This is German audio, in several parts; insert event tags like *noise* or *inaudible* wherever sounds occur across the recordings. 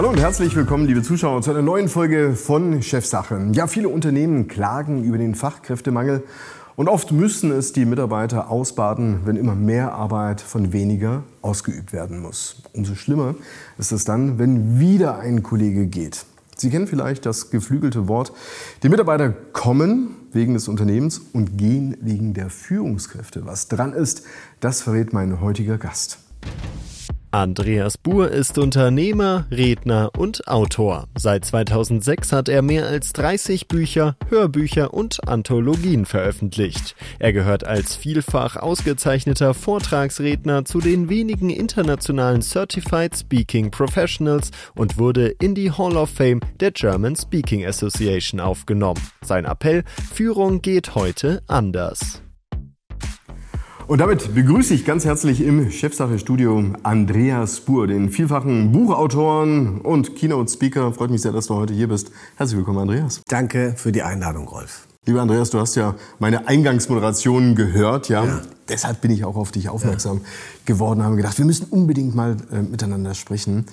Hallo und herzlich willkommen, liebe Zuschauer, zu einer neuen Folge von Chefsache. Ja, viele Unternehmen klagen über den Fachkräftemangel und oft müssen es die Mitarbeiter ausbaden, wenn immer mehr Arbeit von weniger ausgeübt werden muss. Umso schlimmer ist es dann, wenn wieder ein Kollege geht. Sie kennen vielleicht das geflügelte Wort, die Mitarbeiter kommen wegen des Unternehmens und gehen wegen der Führungskräfte. Was dran ist, das verrät mein heutiger Gast. Andreas Buhr ist Unternehmer, Redner und Autor. Seit 2006 hat er mehr als 30 Bücher, Hörbücher und Anthologien veröffentlicht. Er gehört als vielfach ausgezeichneter Vortragsredner zu den wenigen internationalen Certified Speaking Professionals und wurde in die Hall of Fame der German Speaking Association aufgenommen. Sein Appell, Führung geht heute anders. Und damit begrüße ich ganz herzlich im Chefsache-Studio Andreas Spur, den vielfachen Buchautoren und Keynote-Speaker. Freut mich sehr, dass du heute hier bist. Herzlich willkommen, Andreas. Danke für die Einladung, Rolf. Lieber Andreas, du hast ja meine Eingangsmoderation gehört, ja. ja. Deshalb bin ich auch auf dich aufmerksam ja. geworden, habe gedacht, wir müssen unbedingt mal äh, miteinander sprechen.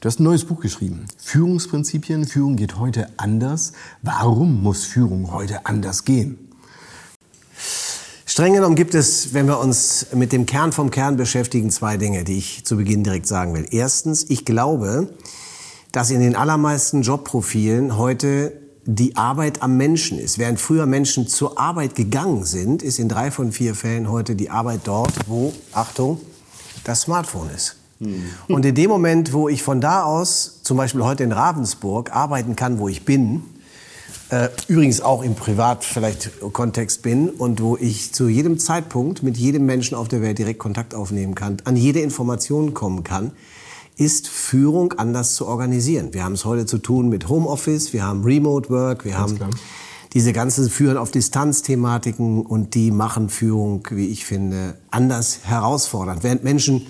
Du hast ein neues Buch geschrieben. Führungsprinzipien. Führung geht heute anders. Warum muss Führung heute anders gehen? Streng genommen gibt es, wenn wir uns mit dem Kern vom Kern beschäftigen, zwei Dinge, die ich zu Beginn direkt sagen will. Erstens, ich glaube, dass in den allermeisten Jobprofilen heute die Arbeit am Menschen ist. Während früher Menschen zur Arbeit gegangen sind, ist in drei von vier Fällen heute die Arbeit dort, wo, Achtung, das Smartphone ist. Hm. Und in dem Moment, wo ich von da aus, zum Beispiel heute in Ravensburg, arbeiten kann, wo ich bin, äh, übrigens auch im Privat vielleicht Kontext bin und wo ich zu jedem Zeitpunkt mit jedem Menschen auf der Welt direkt Kontakt aufnehmen kann, an jede Information kommen kann, ist Führung anders zu organisieren. Wir haben es heute zu tun mit Homeoffice, wir haben Remote Work, wir Ganz haben klar. diese ganzen Führen auf Distanz-Thematiken und die machen Führung, wie ich finde, anders herausfordernd. Während Menschen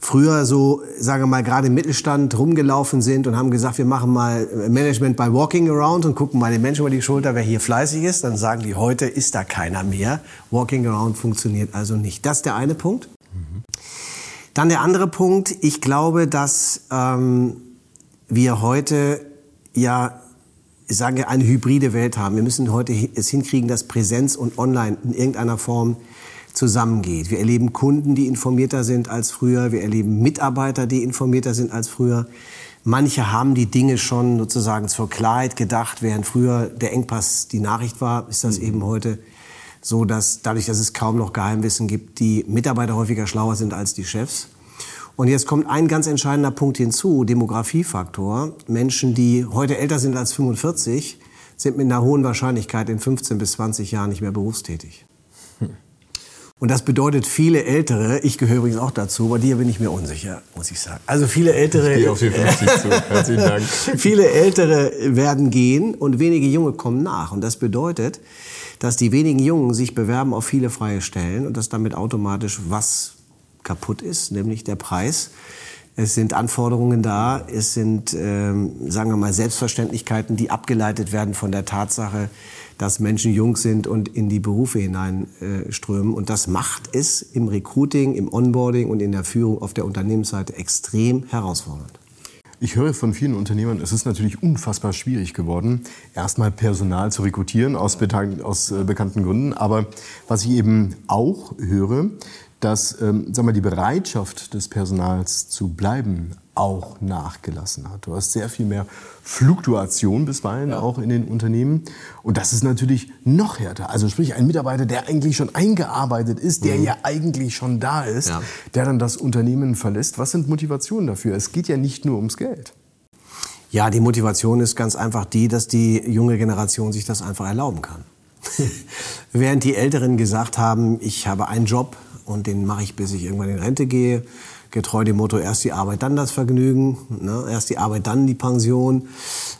früher so, sagen wir mal, gerade im Mittelstand rumgelaufen sind und haben gesagt, wir machen mal Management by Walking Around und gucken mal den Menschen über die Schulter, wer hier fleißig ist, dann sagen die, heute ist da keiner mehr. Walking Around funktioniert also nicht. Das ist der eine Punkt. Mhm. Dann der andere Punkt, ich glaube, dass ähm, wir heute ja ich sage, eine hybride Welt haben. Wir müssen heute es hinkriegen, dass Präsenz und Online in irgendeiner Form zusammengeht. Wir erleben Kunden, die informierter sind als früher. Wir erleben Mitarbeiter, die informierter sind als früher. Manche haben die Dinge schon sozusagen zur Klarheit gedacht, während früher der Engpass die Nachricht war, ist das mhm. eben heute so, dass dadurch, dass es kaum noch Geheimwissen gibt, die Mitarbeiter häufiger schlauer sind als die Chefs. Und jetzt kommt ein ganz entscheidender Punkt hinzu, Demografiefaktor. Menschen, die heute älter sind als 45, sind mit einer hohen Wahrscheinlichkeit in 15 bis 20 Jahren nicht mehr berufstätig. Und das bedeutet viele Ältere, ich gehöre übrigens auch dazu, bei dir bin ich mir unsicher, muss ich sagen. Also viele Ältere. Ich gehe auf die 50 zu. Herzlichen Dank. *laughs* Viele Ältere werden gehen und wenige Junge kommen nach. Und das bedeutet, dass die wenigen Jungen sich bewerben auf viele freie Stellen und dass damit automatisch was kaputt ist, nämlich der Preis. Es sind Anforderungen da, es sind, ähm, sagen wir mal, Selbstverständlichkeiten, die abgeleitet werden von der Tatsache, dass Menschen jung sind und in die Berufe hineinströmen. Und das macht es im Recruiting, im Onboarding und in der Führung auf der Unternehmensseite extrem herausfordernd. Ich höre von vielen Unternehmern, es ist natürlich unfassbar schwierig geworden, erstmal Personal zu rekrutieren aus, aus äh, bekannten Gründen. Aber was ich eben auch höre, dass ähm, sagen wir, die Bereitschaft des Personals zu bleiben auch nachgelassen hat. Du hast sehr viel mehr Fluktuation bisweilen ja. auch in den Unternehmen. Und das ist natürlich noch härter. Also sprich, ein Mitarbeiter, der eigentlich schon eingearbeitet ist, der mhm. ja eigentlich schon da ist, ja. der dann das Unternehmen verlässt. Was sind Motivationen dafür? Es geht ja nicht nur ums Geld. Ja, die Motivation ist ganz einfach die, dass die junge Generation sich das einfach erlauben kann. *laughs* Während die Älteren gesagt haben, ich habe einen Job, und den mache ich, bis ich irgendwann in Rente gehe. Getreu dem Motto, erst die Arbeit, dann das Vergnügen, ne? erst die Arbeit, dann die Pension,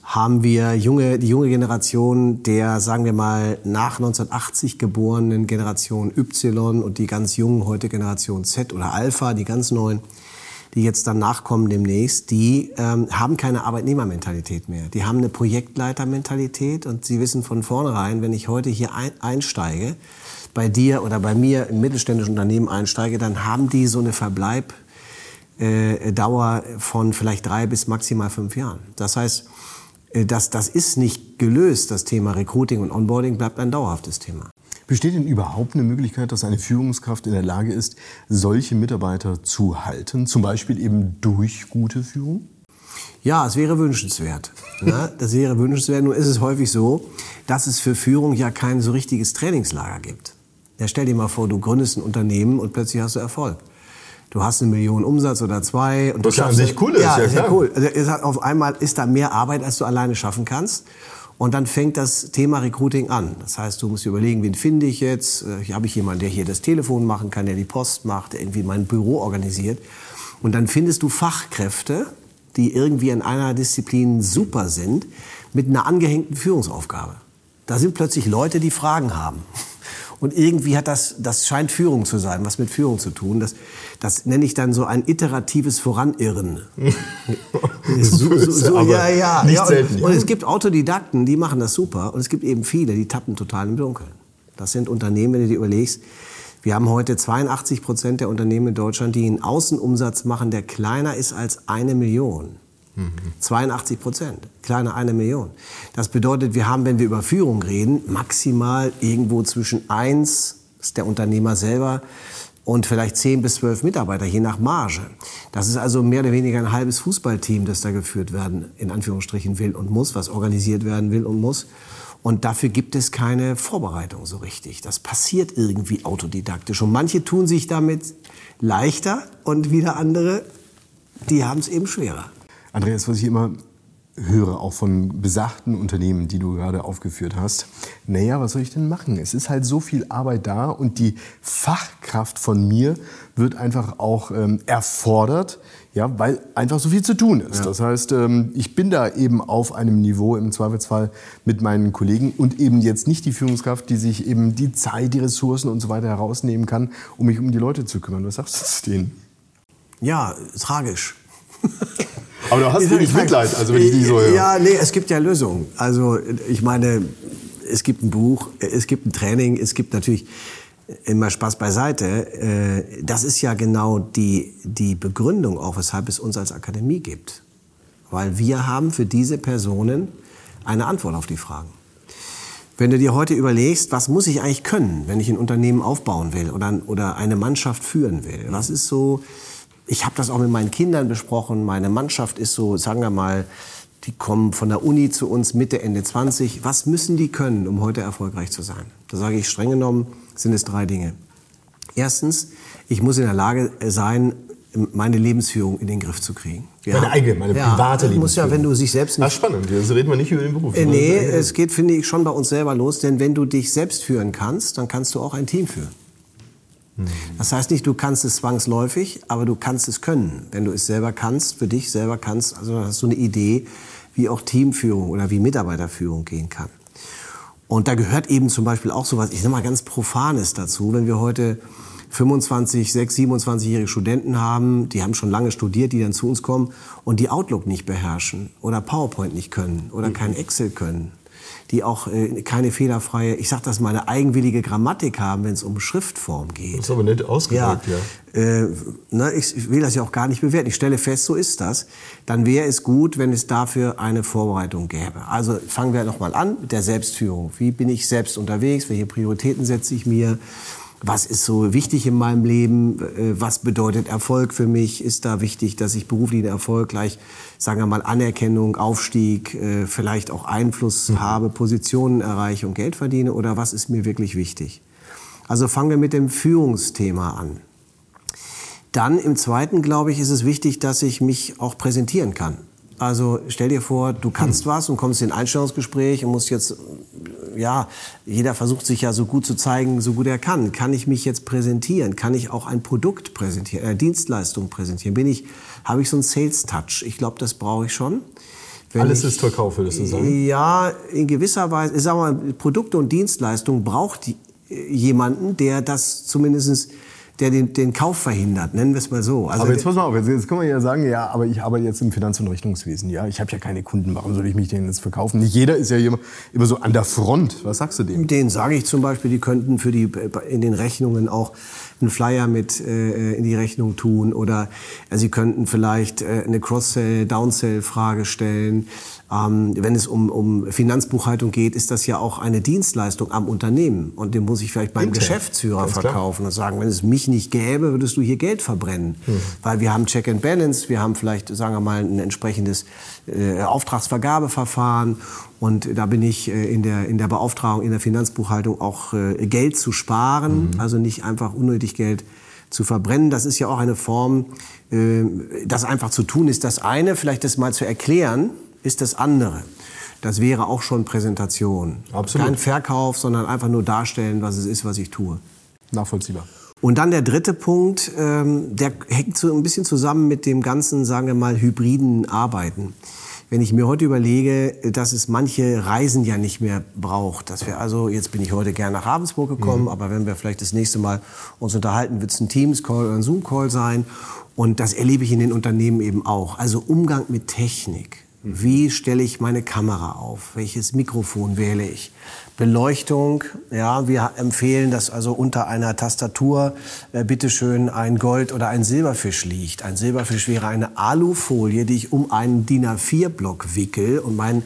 haben wir junge, die junge Generation der, sagen wir mal, nach 1980 geborenen Generation Y und die ganz jungen heute Generation Z oder Alpha, die ganz neuen, die jetzt dann nachkommen demnächst, die ähm, haben keine Arbeitnehmermentalität mehr. Die haben eine Projektleitermentalität und sie wissen von vornherein, wenn ich heute hier ein, einsteige, bei dir oder bei mir im mittelständischen Unternehmen einsteige, dann haben die so eine Verbleib äh, von vielleicht drei bis maximal fünf Jahren. Das heißt, äh, das, das ist nicht gelöst. Das Thema Recruiting und Onboarding bleibt ein dauerhaftes Thema. Besteht denn überhaupt eine Möglichkeit, dass eine Führungskraft in der Lage ist, solche Mitarbeiter zu halten, zum Beispiel eben durch gute Führung? Ja, es wäre wünschenswert. Ne? *laughs* Das wäre wünschenswert. Nur ist es häufig so, dass es für Führung ja kein so richtiges Trainingslager gibt. Ja, stell dir mal vor, du gründest ein Unternehmen und plötzlich hast du Erfolg. Du hast eine Million Umsatz oder zwei. Und Was du ja an sich cool ist, Ja, ja ist ja cool. Also auf einmal ist da mehr Arbeit, als du alleine schaffen kannst. Und dann fängt das Thema Recruiting an. Das heißt, du musst dir überlegen, wen finde ich jetzt? Äh, Hier habe ich jemanden, der hier das Telefon machen kann, der die Post macht, der irgendwie mein Büro organisiert. Und dann findest du Fachkräfte, die irgendwie in einer Disziplin super sind, mit einer angehängten Führungsaufgabe. Da sind plötzlich Leute, die Fragen haben. *laughs* Und irgendwie hat das, das scheint Führung zu sein, was mit Führung zu tun. Das, das nenne ich dann so ein iteratives Voranirren. *laughs* so, so, so, ja, ja. nicht ja, und. Und es gibt Autodidakten, die machen das super. Und es gibt eben viele, die tappen total im Dunkeln. Das sind Unternehmen, wenn du dir überlegst, wir haben heute 82 Prozent der Unternehmen in Deutschland, die einen Außenumsatz machen, der kleiner ist als eine Million. 82 Prozent, kleiner eine Million. Das bedeutet, wir haben, wenn wir über Führung reden, maximal irgendwo zwischen eins, ist der Unternehmer selber, und vielleicht 10 bis 12 Mitarbeiter, je nach Marge. Das ist also mehr oder weniger ein halbes Fußballteam, das da geführt werden, in Anführungsstrichen will und muss, was organisiert werden will und muss. Und dafür gibt es keine Vorbereitung so richtig. Das passiert irgendwie autodidaktisch. Und manche tun sich damit leichter und wieder andere, die haben es eben schwerer. Andreas, was ich immer höre, auch von besagten Unternehmen, die du gerade aufgeführt hast, naja, was soll ich denn machen? Es ist halt so viel Arbeit da und die Fachkraft von mir wird einfach auch ähm, erfordert, ja, weil einfach so viel zu tun ist. Das heißt, ähm, ich bin da eben auf einem Niveau im Zweifelsfall mit meinen Kollegen und eben jetzt nicht die Führungskraft, die sich eben die Zeit, die Ressourcen und so weiter herausnehmen kann, um mich um die Leute zu kümmern. Was sagst du zu denen? Ja, tragisch. Aber du hast wenig Mitleid, also wenn ich die so höre. Ja, nee, es gibt ja Lösungen. Also ich meine, es gibt ein Buch, es gibt ein Training, es gibt natürlich immer Spaß beiseite. Äh, Das ist ja genau die, die Begründung auch, weshalb es uns als Akademie gibt. Weil wir haben für diese Personen eine Antwort auf die Fragen. Wenn du dir heute überlegst, was muss ich eigentlich können, wenn ich ein Unternehmen aufbauen will oder, oder eine Mannschaft führen will? Was ist so, ich habe das auch mit meinen Kindern besprochen, meine Mannschaft ist so, sagen wir mal, die kommen von der Uni zu uns Mitte, Ende 20. Was müssen die können, um heute erfolgreich zu sein? Da sage ich streng genommen, sind es drei Dinge. Erstens, ich muss in der Lage sein, meine Lebensführung in den Griff zu kriegen. Wir Meine eigene, meine private das muss ja, Lebensführung. wenn du sich selbst nicht spannend, jetzt reden wir nicht über den Beruf. äh, nee, es geht, finde ich, schon bei uns selber los, denn wenn du dich selbst führen kannst, dann kannst du auch ein Team führen. Das heißt nicht, du kannst es zwangsläufig, aber du kannst es können. Wenn du es selber kannst, für dich selber kannst, also dann hast du eine Idee, wie auch Teamführung oder wie Mitarbeiterführung gehen kann. Und da gehört eben zum Beispiel auch sowas, ich sag mal ganz Profanes dazu, wenn wir heute 25, 6, 27-jährige Studenten haben, die haben schon lange studiert, die dann zu uns kommen und die Outlook nicht beherrschen oder PowerPoint nicht können oder kein Excel können, die auch äh, keine fehlerfreie, ich sag das mal, eine eigenwillige Grammatik haben, wenn es um Schriftform geht. Das ist aber nett ausgedrückt, ja. Äh, ne, ich, ich will das ja auch gar nicht bewerten. Ich stelle fest, so ist das. Dann wäre es gut, wenn es dafür eine Vorbereitung gäbe. Also fangen wir nochmal an mit der Selbstführung. Wie bin ich selbst unterwegs? Welche Prioritäten setze ich mir? Was ist so wichtig in meinem Leben? Äh, Was bedeutet Erfolg für mich? Ist da wichtig, dass ich beruflichen Erfolg gleich, sagen wir mal, Anerkennung, Aufstieg, äh, vielleicht auch Einfluss habe, Positionen erreiche und Geld verdiene? Oder was ist mir wirklich wichtig? Also fangen wir mit dem Führungsthema an. Dann im zweiten, glaube ich, ist es wichtig, dass ich mich auch präsentieren kann. Also stell dir vor, du kannst was und kommst in ein Einstellungsgespräch und musst jetzt, ja, jeder versucht sich ja so gut zu zeigen, so gut er kann. Kann ich mich jetzt präsentieren? Kann ich auch ein Produkt präsentieren, eine Dienstleistung präsentieren? Bin ich, habe ich so einen Sales Touch? Ich glaube, das brauche ich schon. Wenn Alles ich- ist Verkauf, würdest du sagen? ja, in gewisser Weise. Ich sag mal, Produkte und Dienstleistungen braucht die- jemanden, der das zumindest der den, den Kauf verhindert, nennen wir es mal so. Also aber jetzt pass mal auf, jetzt, jetzt können wir ja sagen, ja, aber ich arbeite jetzt im Finanz- und Rechnungswesen, ja, ich habe ja keine Kunden, warum soll ich mich denen jetzt verkaufen? Nicht jeder ist ja immer, immer so an der Front. Was sagst du dem? Den sage ich zum Beispiel, die könnten für die in den Rechnungen auch einen Flyer mit äh, in die Rechnung tun oder äh, sie könnten vielleicht äh, eine Cross-Sell, Down-Sell-Frage stellen. Ähm, wenn es um, um Finanzbuchhaltung geht, ist das ja auch eine Dienstleistung am Unternehmen. Und den muss ich vielleicht beim Inter. Geschäftsführer Ganz verkaufen klar. und sagen, wenn es mich nicht gäbe, würdest du hier Geld verbrennen. Hm. Weil wir haben Check and Balance, wir haben vielleicht, sagen wir mal, ein entsprechendes äh, Auftragsvergabeverfahren. Und da bin ich äh, in der, in der Beauftragung, in der Finanzbuchhaltung auch äh, Geld zu sparen, mhm. also nicht einfach unnötig Geld zu verbrennen. Das ist ja auch eine Form, äh, das einfach zu tun ist das eine, vielleicht das mal zu erklären, ist das andere. Das wäre auch schon Präsentation. Absolut. Kein Verkauf, sondern einfach nur darstellen, was es ist, was ich tue. Nachvollziehbar. Und dann der dritte Punkt, ähm, der hängt so ein bisschen zusammen mit dem ganzen, sagen wir mal, hybriden Arbeiten. Wenn ich mir heute überlege, dass es manche Reisen ja nicht mehr braucht, dass wir also, jetzt bin ich heute gern nach Ravensburg gekommen, mhm. aber wenn wir vielleicht das nächste Mal uns unterhalten, wird es ein Teams-Call oder ein Zoom-Call sein. Und das erlebe ich in den Unternehmen eben auch. Also Umgang mit Technik. Wie stelle ich meine Kamera auf? Welches Mikrofon wähle ich? Beleuchtung, ja, wir empfehlen, dass also unter einer Tastatur äh, bitteschön ein Gold- oder ein Silberfisch liegt. Ein Silberfisch wäre eine Alufolie, die ich um einen DIN A4-Block wickel und mein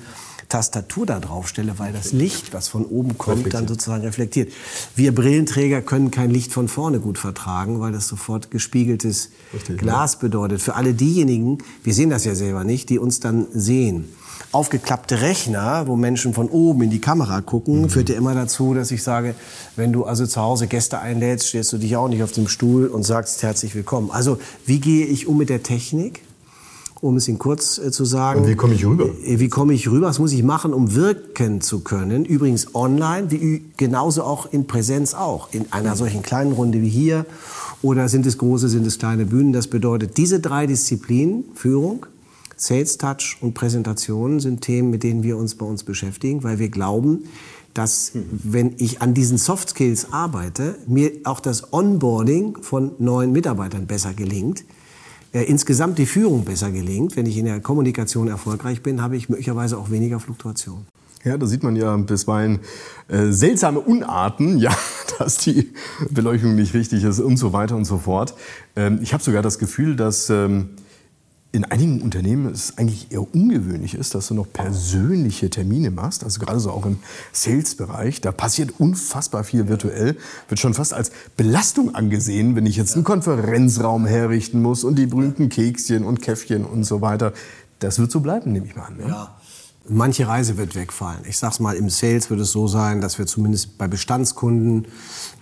Tastatur da drauf stelle, weil das Licht, was von oben kommt, dann sozusagen reflektiert. Wir Brillenträger können kein Licht von vorne gut vertragen, weil das sofort gespiegeltes Richtig, Glas ja. bedeutet. Für alle diejenigen, wir sehen das ja selber nicht, die uns dann sehen. Aufgeklappte Rechner, wo Menschen von oben in die Kamera gucken, mhm. führt ja immer dazu, dass ich sage, wenn du also zu Hause Gäste einlädst, stellst du dich auch nicht auf dem Stuhl und sagst herzlich willkommen. Also wie gehe ich um mit der Technik? Um es in kurz äh, zu sagen. Und wie komme ich rüber? Äh, wie komme ich rüber? Was muss ich machen, um wirken zu können? Übrigens online, wie genauso auch in Präsenz auch. In einer solchen kleinen Runde wie hier. Oder sind es große, sind es kleine Bühnen? Das bedeutet, diese drei Disziplinen, Führung, Sales Touch und Präsentation sind Themen, mit denen wir uns bei uns beschäftigen, weil wir glauben, dass wenn ich an diesen Soft Skills arbeite, mir auch das Onboarding von neuen Mitarbeitern besser gelingt, insgesamt die Führung besser gelingt, wenn ich in der Kommunikation erfolgreich bin, habe ich möglicherweise auch weniger Fluktuation. Ja, da sieht man ja bisweilen äh, seltsame Unarten, *laughs* ja, dass die Beleuchtung nicht richtig ist und so weiter und so fort. Ähm, ich habe sogar das Gefühl, dass ähm, in einigen Unternehmen es eigentlich eher ungewöhnlich ist, dass du noch persönliche Termine machst, also gerade so auch im Sales-Bereich. Da passiert unfassbar viel virtuell, wird schon fast als Belastung angesehen, wenn ich jetzt einen Konferenzraum herrichten muss und die berühmten Kekschen und Käffchen und so weiter. Das wird so bleiben, nehme ich mal an. Ne? Ja. Manche Reise wird wegfallen. Ich sag's mal, im Sales wird es so sein, dass wir zumindest bei Bestandskunden,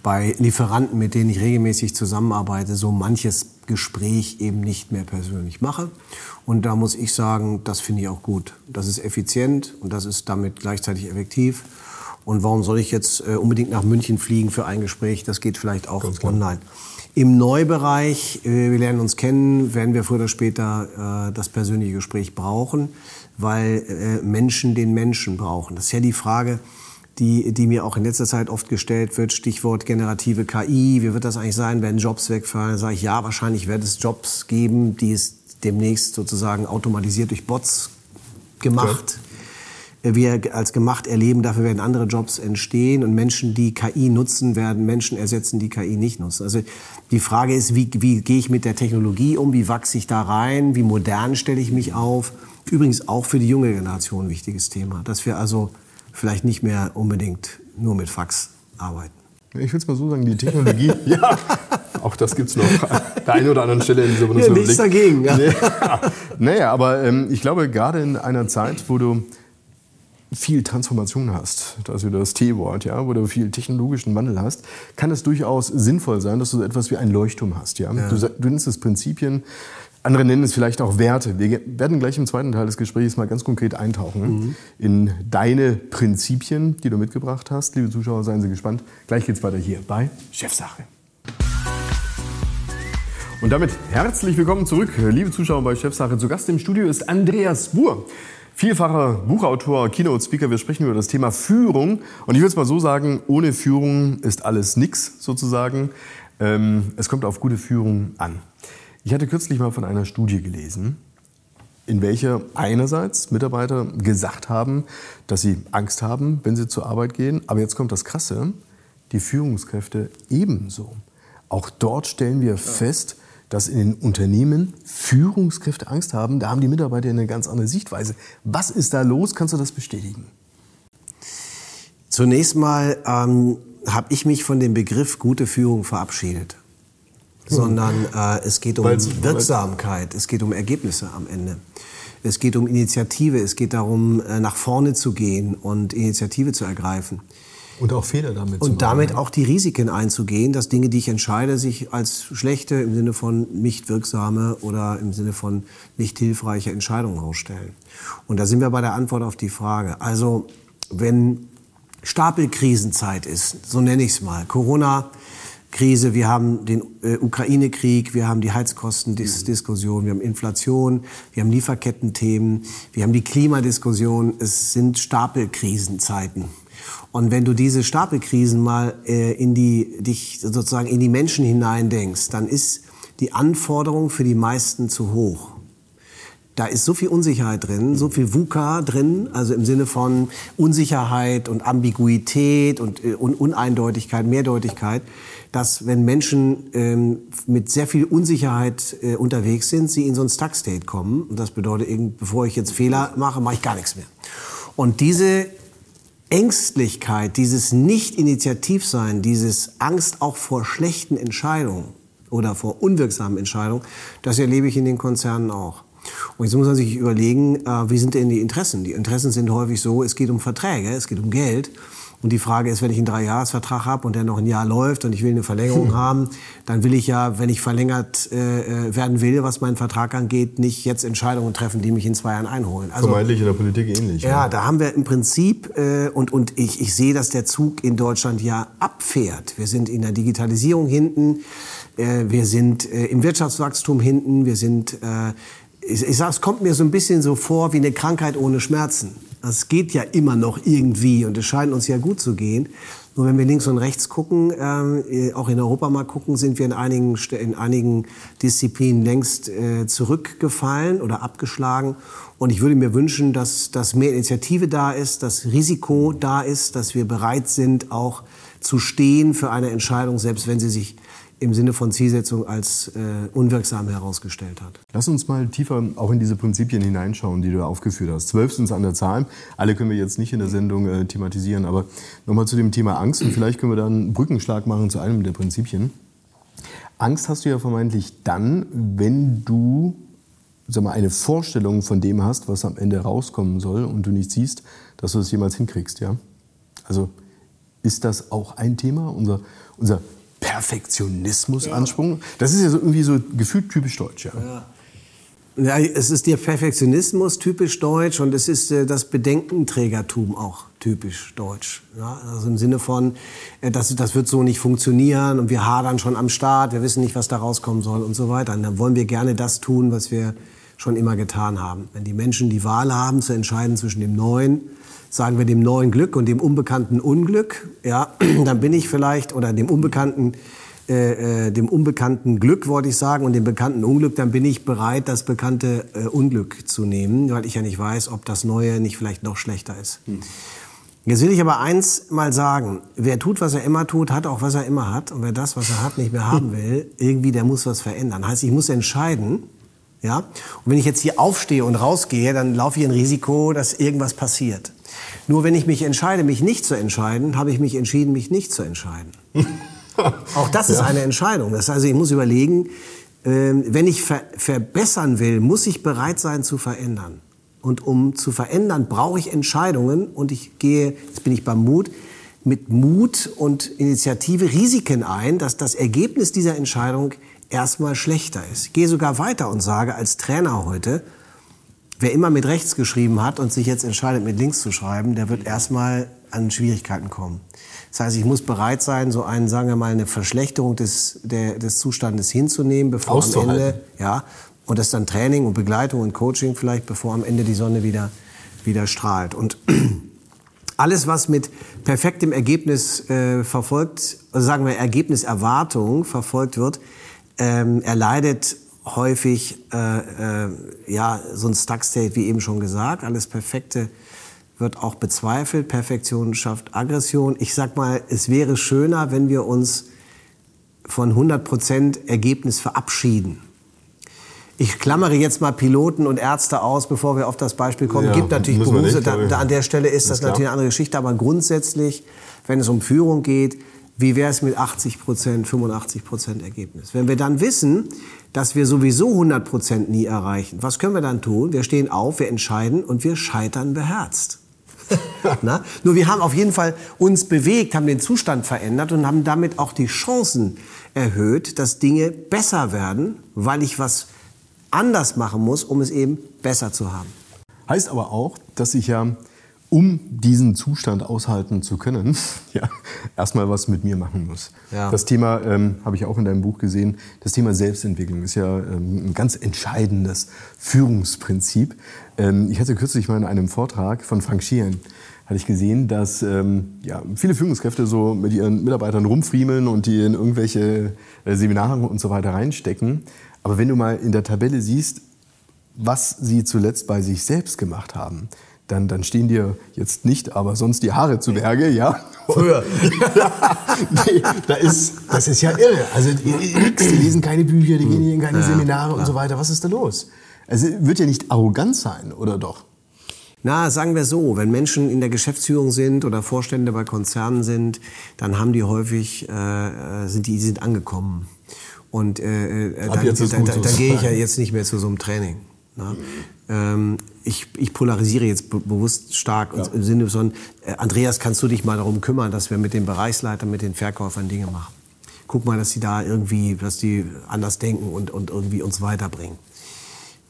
bei Lieferanten, mit denen ich regelmäßig zusammenarbeite, so manches Gespräch eben nicht mehr persönlich mache. Und da muss ich sagen, das finde ich auch gut. Das ist effizient und das ist damit gleichzeitig effektiv. Und warum soll ich jetzt äh, unbedingt nach München fliegen für ein Gespräch? Das geht vielleicht auch online. Im Neubereich, äh, wir lernen uns kennen, werden wir früher oder später äh, das persönliche Gespräch brauchen weil äh, Menschen den Menschen brauchen. Das ist ja die Frage, die, die mir auch in letzter Zeit oft gestellt wird, Stichwort generative KI, wie wird das eigentlich sein, werden Jobs wegfallen? Da sage ich, ja, wahrscheinlich wird es Jobs geben, die es demnächst sozusagen automatisiert durch Bots gemacht. Ja. Wir als gemacht erleben, dafür werden andere Jobs entstehen und Menschen, die KI nutzen, werden Menschen ersetzen, die KI nicht nutzen. Also die Frage ist, wie, wie gehe ich mit der Technologie um, wie wachse ich da rein, wie modern stelle ich mich auf? Übrigens auch für die junge Generation ein wichtiges Thema, dass wir also vielleicht nicht mehr unbedingt nur mit Fax arbeiten. Ich will es mal so sagen, die Technologie, *laughs* ja, auch das gibt es noch an der einen oder anderen Stelle in dieser Bundesrepublik. Ja, nichts dagegen. Ja. Nee, naja, aber ähm, ich glaube, gerade in einer Zeit, wo du viel Transformation hast, das ist wieder das T-Wort, ja, wo du viel technologischen Wandel hast, kann es durchaus sinnvoll sein, dass du so etwas wie ein Leuchtturm hast. Ja? ja. Du, du nennst es Prinzipien, andere nennen es vielleicht auch Werte. Wir werden gleich im zweiten Teil des Gesprächs mal ganz konkret eintauchen mhm. in deine Prinzipien, die du mitgebracht hast. Liebe Zuschauer, seien Sie gespannt. Gleich geht's weiter hier bei Chefsache. Und damit herzlich willkommen zurück, liebe Zuschauer bei Chefsache. Zu Gast im Studio ist Andreas Buhr. Vielfacher Buchautor, Keynote-Speaker. Wir sprechen über das Thema Führung. Und ich würde es mal so sagen, ohne Führung ist alles nix sozusagen. Ähm, es kommt auf gute Führung an. Ich hatte kürzlich mal von einer Studie gelesen, in welcher einerseits Mitarbeiter gesagt haben, dass sie Angst haben, wenn sie zur Arbeit gehen. Aber jetzt kommt das Krasse, die Führungskräfte ebenso. Auch dort stellen wir fest, dass in den Unternehmen Führungskräfte Angst haben. Da haben die Mitarbeiter eine ganz andere Sichtweise. Was ist da los? Kannst du das bestätigen? Zunächst mal ähm, habe ich mich von dem Begriff gute Führung verabschiedet. Hm. Sondern äh, es geht um Weil's, Wirksamkeit, es geht um Ergebnisse am Ende. Es geht um Initiative, es geht darum, äh, nach vorne zu gehen und Initiative zu ergreifen. Und auch Fehler damit zu machen. Und damit auch die Risiken einzugehen, dass Dinge, die ich entscheide, sich als schlechte im Sinne von nicht wirksame oder im Sinne von nicht hilfreiche Entscheidungen herausstellen. Und da sind wir bei der Antwort auf die Frage. Also, wenn Stapelkrisenzeit ist, so nenne ich es mal, Corona, Krise, wir haben den äh, Ukraine-Krieg, wir haben die Heizkostendiskussion, wir haben Inflation, wir haben Lieferkettenthemen, wir haben die Klimadiskussion. Es sind Stapelkrisenzeiten. Und wenn du diese Stapelkrisen mal äh, in die, dich sozusagen in die Menschen hineindenkst, dann ist die Anforderung für die meisten zu hoch. Da ist so viel Unsicherheit drin, so viel VUCA drin, also im Sinne von Unsicherheit und Ambiguität und, äh, und Uneindeutigkeit, Mehrdeutigkeit, dass wenn Menschen ähm, mit sehr viel Unsicherheit äh, unterwegs sind, sie in so ein Stuck-State kommen. Und das bedeutet, bevor ich jetzt Fehler mache, mache ich gar nichts mehr. Und diese Ängstlichkeit, dieses Nicht-Initiativsein, dieses Angst auch vor schlechten Entscheidungen oder vor unwirksamen Entscheidungen, das erlebe ich in den Konzernen auch. Und jetzt muss man sich überlegen, äh, wie sind denn die Interessen? Die Interessen sind häufig so, es geht um Verträge, es geht um Geld. Und die Frage ist, wenn ich einen Dreijahresvertrag habe und der noch ein Jahr läuft und ich will eine Verlängerung hm. haben, dann will ich ja, wenn ich verlängert äh, äh, werden will, was meinen Vertrag angeht, nicht jetzt Entscheidungen treffen, die mich in zwei Jahren einholen. Also, Vermeintlich in der Politik ähnlich. Ja, ja. da haben wir im Prinzip, äh, und, und ich, ich sehe, dass der Zug in Deutschland ja abfährt. Wir sind in der Digitalisierung hinten, äh, wir sind äh, im Wirtschaftswachstum hinten, wir sind... Äh, ich, ich sage, es kommt mir so ein bisschen so vor wie eine Krankheit ohne Schmerzen. Es geht ja immer noch irgendwie und es scheint uns ja gut zu gehen. Nur wenn wir links und rechts gucken, äh, auch in Europa mal gucken, sind wir in einigen, in einigen Disziplinen längst äh, zurückgefallen oder abgeschlagen. Und ich würde mir wünschen, dass, dass mehr Initiative da ist, dass Risiko da ist, dass wir bereit sind, auch zu stehen für eine Entscheidung, selbst wenn sie sich im Sinne von Zielsetzung als äh, unwirksam herausgestellt hat. Lass uns mal tiefer auch in diese Prinzipien hineinschauen, die du aufgeführt hast. Zwölf sind es an der Zahl. Alle können wir jetzt nicht in der Sendung äh, thematisieren, aber nochmal zu dem Thema Angst und vielleicht können wir dann einen Brückenschlag machen zu einem der Prinzipien. Angst hast du ja vermeintlich dann, wenn du sag mal, eine Vorstellung von dem hast, was am Ende rauskommen soll und du nicht siehst, dass du es jemals hinkriegst. Ja? Also ist das auch ein Thema, unser, unser Perfektionismus-Anspruch. Das ist ja so irgendwie so gefühlt typisch deutsch. Ja. ja. Ja, es ist der Perfektionismus typisch deutsch und es ist äh, das Bedenkenträgertum auch typisch deutsch. Ja, also im Sinne von, äh, das, das wird so nicht funktionieren und wir hadern schon am Start, wir wissen nicht, was da rauskommen soll und so weiter. Und dann wollen wir gerne das tun, was wir schon immer getan haben. Wenn die Menschen die Wahl haben, zu entscheiden zwischen dem Neuen sagen wir, dem neuen Glück und dem unbekannten Unglück, ja, *clears throat* dann bin ich vielleicht, oder dem unbekannten, äh, äh, dem unbekannten Glück, wollte ich sagen, und dem bekannten Unglück, dann bin ich bereit, das bekannte äh, Unglück zu nehmen, weil ich ja nicht weiß, ob das Neue nicht vielleicht noch schlechter ist. Hm. Jetzt will ich aber eins mal sagen. Wer tut, was er immer tut, hat auch, was er immer hat. Und wer das, was er hat, nicht mehr haben *laughs* will, irgendwie, der muss was verändern. Heißt, ich muss entscheiden, ja. Und wenn ich jetzt hier aufstehe und rausgehe, dann laufe ich ein Risiko, dass irgendwas passiert. Nur wenn ich mich entscheide, mich nicht zu entscheiden, habe ich mich entschieden, mich nicht zu entscheiden. *laughs* Auch das ist ja. eine Entscheidung. Das heißt, also ich muss überlegen, ähm, wenn ich ver verbessern will, muss ich bereit sein zu verändern. Und um zu verändern, brauche ich Entscheidungen. Und ich gehe, jetzt bin ich beim Mut, mit Mut und Initiative Risiken ein, dass das Ergebnis dieser Entscheidung erstmal schlechter ist. Ich gehe sogar weiter und sage als Trainer heute, wer immer mit rechts geschrieben hat und sich jetzt entscheidet, mit links zu schreiben, der wird erstmal an Schwierigkeiten kommen. Das heißt, ich muss bereit sein, so einen, sagen wir mal, eine Verschlechterung des, der, des Zustandes hinzunehmen, bevor am Ende, ja, und das dann Training und Begleitung und Coaching vielleicht, bevor am Ende die Sonne wieder, wieder strahlt. Und *clears throat* alles, was mit perfektem Ergebnis äh, verfolgt, also sagen wir Ergebniserwartung verfolgt wird, ähm, erleidet häufig äh, äh, ja so ein Stuck State, wie eben schon gesagt. Alles Perfekte wird auch bezweifelt. Perfektion schafft Aggression. Ich sag mal, es wäre schöner, wenn wir uns von 100% Ergebnis verabschieden. Ich klammere jetzt mal Piloten und Ärzte aus, bevor wir auf das Beispiel kommen. Ja, Gibt natürlich Berufe, nicht, da, da an der Stelle ist das klar. natürlich eine andere Geschichte, aber grundsätzlich, wenn es um Führung geht, wie wäre es mit 80 Prozent, 85 Prozent Ergebnis? Wenn wir dann wissen, dass wir sowieso 100 Prozent nie erreichen, was können wir dann tun? Wir stehen auf, wir entscheiden und wir scheitern beherzt. *laughs* Na? Nur wir haben auf jeden Fall uns bewegt, haben den Zustand verändert und haben damit auch die Chancen erhöht, dass Dinge besser werden, weil ich was anders machen muss, um es eben besser zu haben. Heißt aber auch, dass ich ja, um diesen Zustand aushalten zu können, *laughs* ja, erstmal was mit mir machen muss. Ja. Das Thema ähm, habe ich auch in deinem Buch gesehen. Das Thema Selbstentwicklung ist ja ähm, ein ganz entscheidendes Führungsprinzip. Ähm, ich hatte kürzlich mal in einem Vortrag von Frank Schieren hatte ich gesehen, dass ähm, ja, viele Führungskräfte so mit ihren Mitarbeitern rumfriemeln und die in irgendwelche äh, Seminare und so weiter reinstecken. Aber wenn du mal in der Tabelle siehst, was sie zuletzt bei sich selbst gemacht haben, dann, dann stehen dir jetzt nicht, aber sonst die Haare zu Berge, ja. Früher. *laughs* nee, da ist, das ist ja irre. Also die, nix, die lesen keine Bücher, die gehen in keine Ja, Seminare und so weiter. Was ist da los? Also wird ja nicht arrogant sein, oder doch? Na, sagen wir so, wenn Menschen in der Geschäftsführung sind oder Vorstände bei Konzernen sind, dann haben die häufig, äh, sind die, sind angekommen. Und äh, äh, dann, dann, dann, dann gehe ich ja jetzt nicht mehr zu so einem Training. Ne? Ähm, ich, ich polarisiere jetzt be bewusst stark Ja. im Sinne von, äh, Andreas, kannst du dich mal darum kümmern, dass wir mit den Bereichsleitern, mit den Verkäufern Dinge machen? Guck mal, dass die da irgendwie, dass die anders denken und, und irgendwie uns weiterbringen.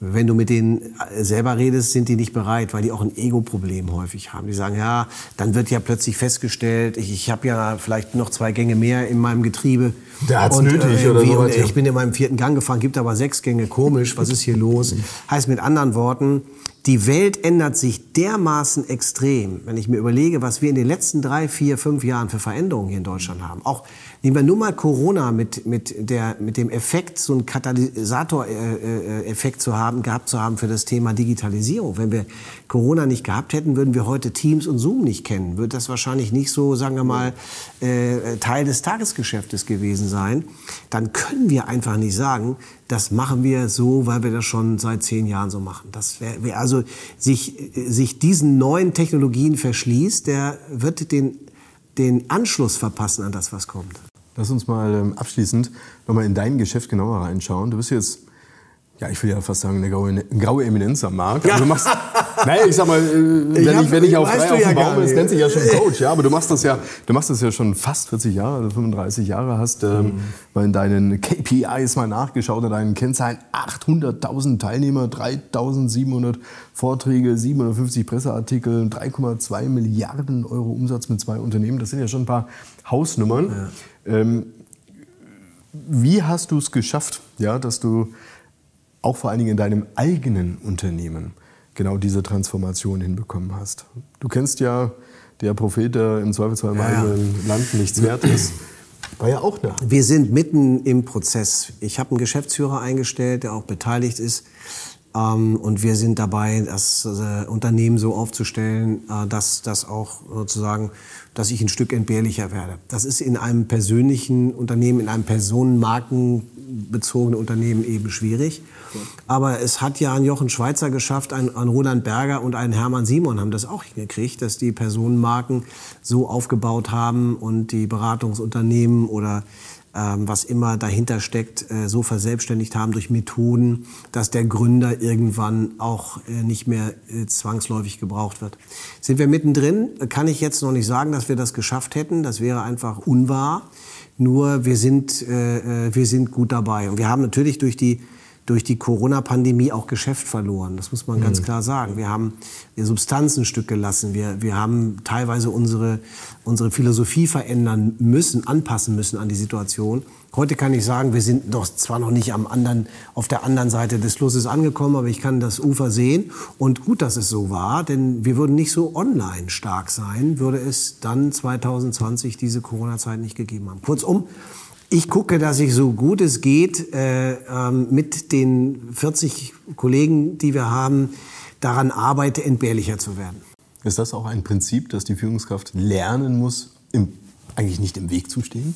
Wenn du mit denen äh, selber redest, sind die nicht bereit, weil die auch ein Ego-Problem häufig haben. Die sagen, ja, dann wird ja plötzlich festgestellt, ich, ich habe ja vielleicht noch zwei Gänge mehr in meinem Getriebe. Der hat's Und, nötig äh, oder sowas, und. Ich bin in meinem vierten Gang gefahren, gibt aber sechs Gänge. Komisch, was ist hier los? Heißt mit anderen Worten, die Welt ändert sich dermaßen extrem, wenn ich mir überlege, was wir in den letzten drei, vier, fünf Jahren für Veränderungen hier in Deutschland haben. Auch nehmen wir nur mal Corona mit, mit, der, mit dem Effekt, so einen Katalysator-Effekt zu haben, gehabt zu haben für das Thema Digitalisierung. Wenn wir Corona nicht gehabt hätten, würden wir heute Teams und Zoom nicht kennen. Würde das wahrscheinlich nicht so, sagen wir mal, äh, Teil des Tagesgeschäftes gewesen sein. Dann können wir einfach nicht sagen, das machen wir so, weil wir das schon seit zehn Jahren so machen. Das wär, wer also sich, äh, sich diesen neuen Technologien verschließt, der wird den, den Anschluss verpassen an das, was kommt. Lass uns mal ähm, abschließend nochmal in dein Geschäft genauer reinschauen. Du bist jetzt, ja, ich will ja fast sagen, eine graue, graue Eminenz am Markt. Aber du machst, *laughs* naja, ich sag mal, äh, wenn, hab- ich, wenn ich auf du auf ja dem Baum ist, nennt sich ja schon Coach. Ja, aber du machst das ja, du machst das ja schon fast 40 Jahre, also 35 Jahre hast, ähm, Mhm. mal in deinen KPIs mal nachgeschaut, in deinen Kennzahlen 800.000 Teilnehmer, 3.700 Vorträge, 750 Presseartikel, 3,2 Milliarden Euro Umsatz mit zwei Unternehmen. Das sind ja schon ein paar Hausnummern. Ähm, wie hast du es geschafft, ja, dass du auch vor allen Dingen in deinem eigenen Unternehmen genau diese Transformation hinbekommen hast? Du kennst ja der Prophet, der im Zweifelsfall im Ja, eigenen Land nichts wert ist. War ja auch da. Wir sind mitten im Prozess. Ich habe einen Geschäftsführer eingestellt, der auch beteiligt ist. Ähm, und wir sind dabei, das äh, Unternehmen so aufzustellen, äh, dass das auch sozusagen, dass ich ein Stück entbehrlicher werde. Das ist in einem persönlichen Unternehmen, in einem personenmarkenbezogenen Unternehmen eben schwierig. Aber es hat ja ein Jochen Schweizer geschafft, ein, ein Roland Berger und ein Hermann Simon haben das auch hingekriegt, dass die Personenmarken so aufgebaut haben und die Beratungsunternehmen oder was immer dahinter steckt, äh, so verselbstständigt haben durch Methoden, dass der Gründer irgendwann auch äh, nicht mehr äh, zwangsläufig gebraucht wird. Sind wir mittendrin? Kann ich jetzt noch nicht sagen, dass wir das geschafft hätten. Das wäre einfach unwahr. Nur wir sind, wir sind gut dabei. Und wir haben natürlich durch die durch die Corona-Pandemie auch Geschäft verloren. Das muss man mhm. ganz klar sagen. Wir haben Substanzen Stück gelassen. Wir, wir haben teilweise unsere, unsere Philosophie verändern müssen, anpassen müssen an die Situation. Heute kann ich sagen, wir sind doch zwar noch nicht am anderen, auf der anderen Seite des Flusses angekommen, aber ich kann das Ufer sehen. Und gut, dass es so war, denn wir würden nicht so online stark sein, würde es dann 2020 diese Corona-Zeit nicht gegeben haben. Kurzum, ich gucke, dass ich so gut es geht äh, ähm, mit den 40 Kollegen, die wir haben, daran arbeite, entbehrlicher zu werden. Ist das auch ein Prinzip, dass die Führungskraft lernen muss, im, eigentlich nicht im Weg zu stehen?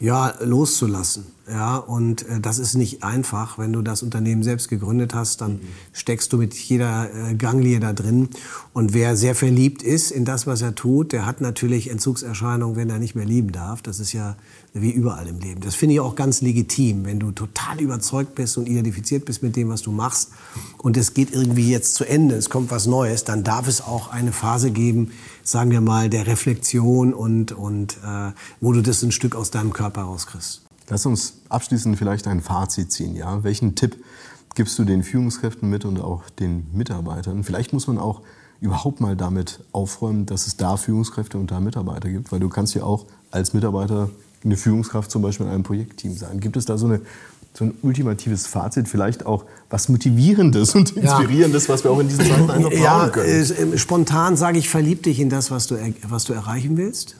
Ja, loszulassen. Ja, und äh, das ist nicht einfach. Wenn du das Unternehmen selbst gegründet hast, dann mhm. steckst du mit jeder äh, Ganglie da drin. Und wer sehr verliebt ist in das, was er tut, der hat natürlich Entzugserscheinungen, wenn er nicht mehr lieben darf. Das ist ja wie überall im Leben. Das finde ich auch ganz legitim, wenn du total überzeugt bist und identifiziert bist mit dem, was du machst. Und es geht irgendwie jetzt zu Ende, es kommt was Neues, dann darf es auch eine Phase geben, sagen wir mal, der Reflexion und, und äh, wo du das ein Stück aus deinem Körper rauskriegst. Lass uns abschließend vielleicht ein Fazit ziehen. Ja? Welchen Tipp gibst du den Führungskräften mit und auch den Mitarbeitern? Vielleicht muss man auch überhaupt mal damit aufräumen, dass es da Führungskräfte und da Mitarbeiter gibt, weil du kannst ja auch als Mitarbeiter eine Führungskraft zum Beispiel in einem Projektteam sein. Gibt es da so, eine, so ein ultimatives Fazit, vielleicht auch was Motivierendes und Inspirierendes, ja. was wir auch in diesen Zeiten einfach brauchen ja, können? Äh, spontan sage ich, verlieb dich in das, was du, was du erreichen willst.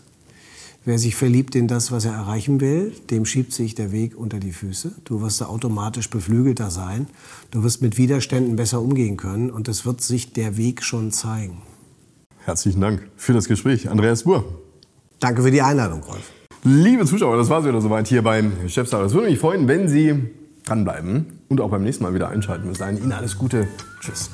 Wer sich verliebt in das, was er erreichen will, dem schiebt sich der Weg unter die Füße. Du wirst da automatisch beflügelter sein. Du wirst mit Widerständen besser umgehen können und es wird sich der Weg schon zeigen. Herzlichen Dank für das Gespräch, Andreas Buhr. Danke für die Einladung, Rolf. Liebe Zuschauer, das war es wieder soweit hier beim Chefsaal. Es würde mich freuen, wenn Sie dranbleiben und auch beim nächsten Mal wieder einschalten. Bis dahin Ihnen alles Gute. Tschüss.